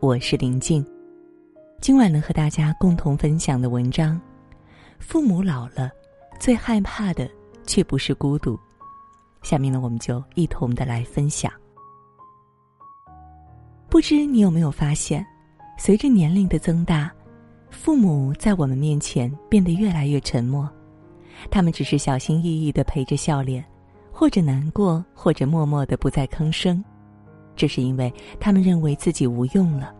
我是林静。今晚能和大家共同分享的文章：父母老了，最害怕的却不是孤独。下面呢，我们就一同的来分享。不知你有没有发现，随着年龄的增大，父母在我们面前变得越来越沉默，他们只是小心翼翼的陪着笑脸，或者难过，或者默默的不再吭声。这是因为他们认为自己无用了。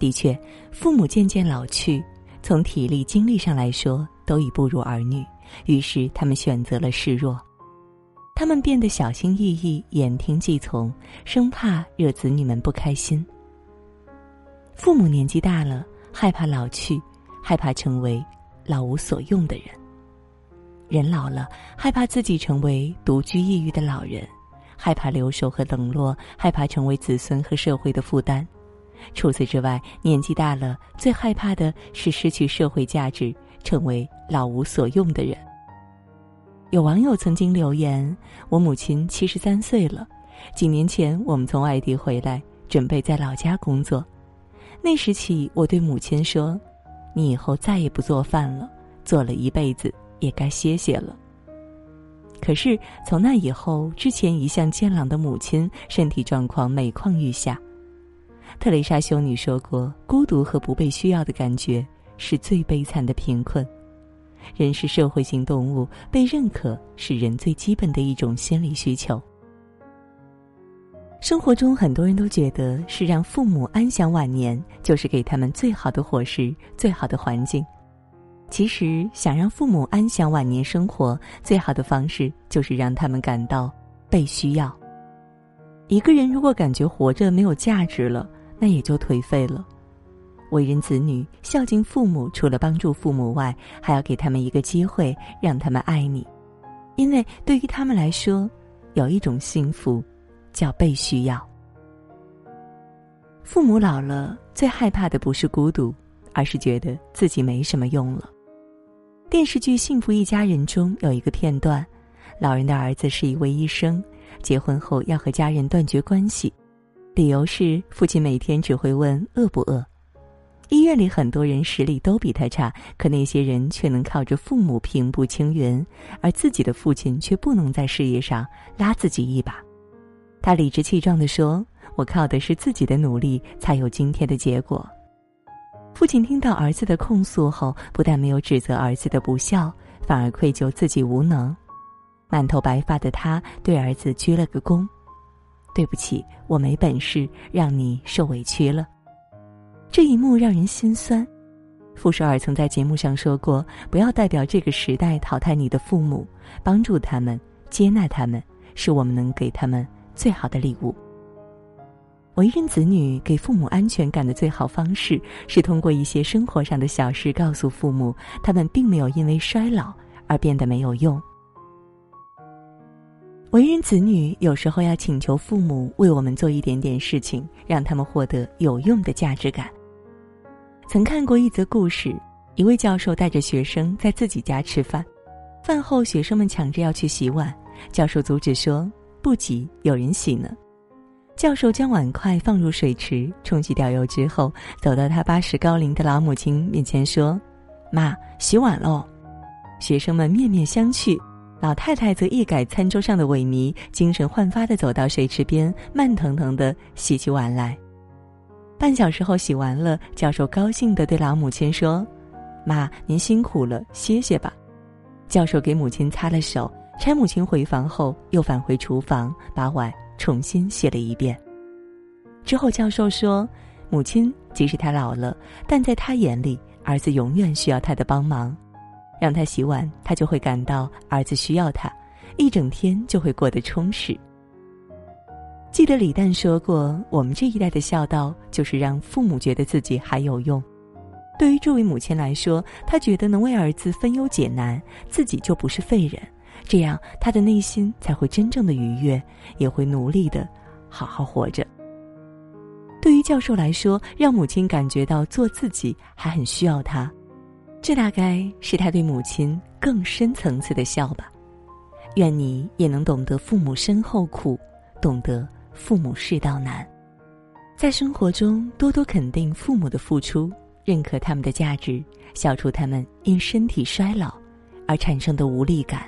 的确，父母渐渐老去，从体力、精力上来说都已不如儿女，于是他们选择了示弱。他们变得小心翼翼、言听计从，生怕惹子女们不开心。父母年纪大了，害怕老去，害怕成为老无所用的人。人老了，害怕自己成为独居抑郁的老人。害怕留守和冷落，害怕成为子孙和社会的负担。除此之外，年纪大了，最害怕的是失去社会价值，成为老无所用的人。有网友曾经留言：“我母亲七十三岁了，几年前我们从外地回来，准备在老家工作。那时起，我对母亲说：‘你以后再也不做饭了，做了一辈子，也该歇歇了。’”可是从那以后，之前一向健朗的母亲身体状况每况愈下。特蕾莎修女说过：“孤独和不被需要的感觉是最悲惨的贫困。人是社会性动物，被认可是人最基本的一种心理需求。”生活中，很多人都觉得是让父母安享晚年，就是给他们最好的伙食、最好的环境。其实，想让父母安享晚年生活，最好的方式就是让他们感到被需要。一个人如果感觉活着没有价值了，那也就颓废了。为人子女，孝敬父母，除了帮助父母外，还要给他们一个机会，让他们爱你。因为对于他们来说，有一种幸福，叫被需要。父母老了，最害怕的不是孤独，而是觉得自己没什么用了。电视剧《幸福一家人》中有一个片段，老人的儿子是一位医生，结婚后要和家人断绝关系，理由是父亲每天只会问饿不饿。医院里很多人实力都比他差，可那些人却能靠着父母平步青云，而自己的父亲却不能在事业上拉自己一把。他理直气壮地说：“我靠的是自己的努力，才有今天的结果。”父亲听到儿子的控诉后，不但没有指责儿子的不孝，反而愧疚自己无能。满头白发的他对儿子鞠了个躬：“对不起，我没本事，让你受委屈了。”这一幕让人心酸。傅首尔曾在节目上说过：“不要代表这个时代淘汰你的父母，帮助他们，接纳他们，是我们能给他们最好的礼物。”为人子女给父母安全感的最好方式，是通过一些生活上的小事告诉父母，他们并没有因为衰老而变得没有用。为人子女有时候要请求父母为我们做一点点事情，让他们获得有用的价值感。曾看过一则故事，一位教授带着学生在自己家吃饭，饭后学生们抢着要去洗碗，教授阻止说：“不急，有人洗呢。”教授将碗筷放入水池，冲洗掉油之后，走到他八十高龄的老母亲面前说：“妈，洗碗喽。”学生们面面相觑，老太太则一改餐桌上的萎靡，精神焕发的走到水池边，慢腾腾的洗起碗来。半小时后洗完了，教授高兴的对老母亲说：“妈，您辛苦了，歇歇吧。”教授给母亲擦了手，搀母亲回房后，又返回厨房把碗。重新写了一遍。之后，教授说：“母亲即使他老了，但在他眼里，儿子永远需要他的帮忙。让他洗碗，他就会感到儿子需要他，一整天就会过得充实。”记得李诞说过：“我们这一代的孝道，就是让父母觉得自己还有用。对于这位母亲来说，她觉得能为儿子分忧解难，自己就不是废人。”这样，他的内心才会真正的愉悦，也会努力的好好活着。对于教授来说，让母亲感觉到做自己还很需要他，这大概是他对母亲更深层次的笑吧。愿你也能懂得父母身后苦，懂得父母世道难。在生活中多多肯定父母的付出，认可他们的价值，消除他们因身体衰老而产生的无力感。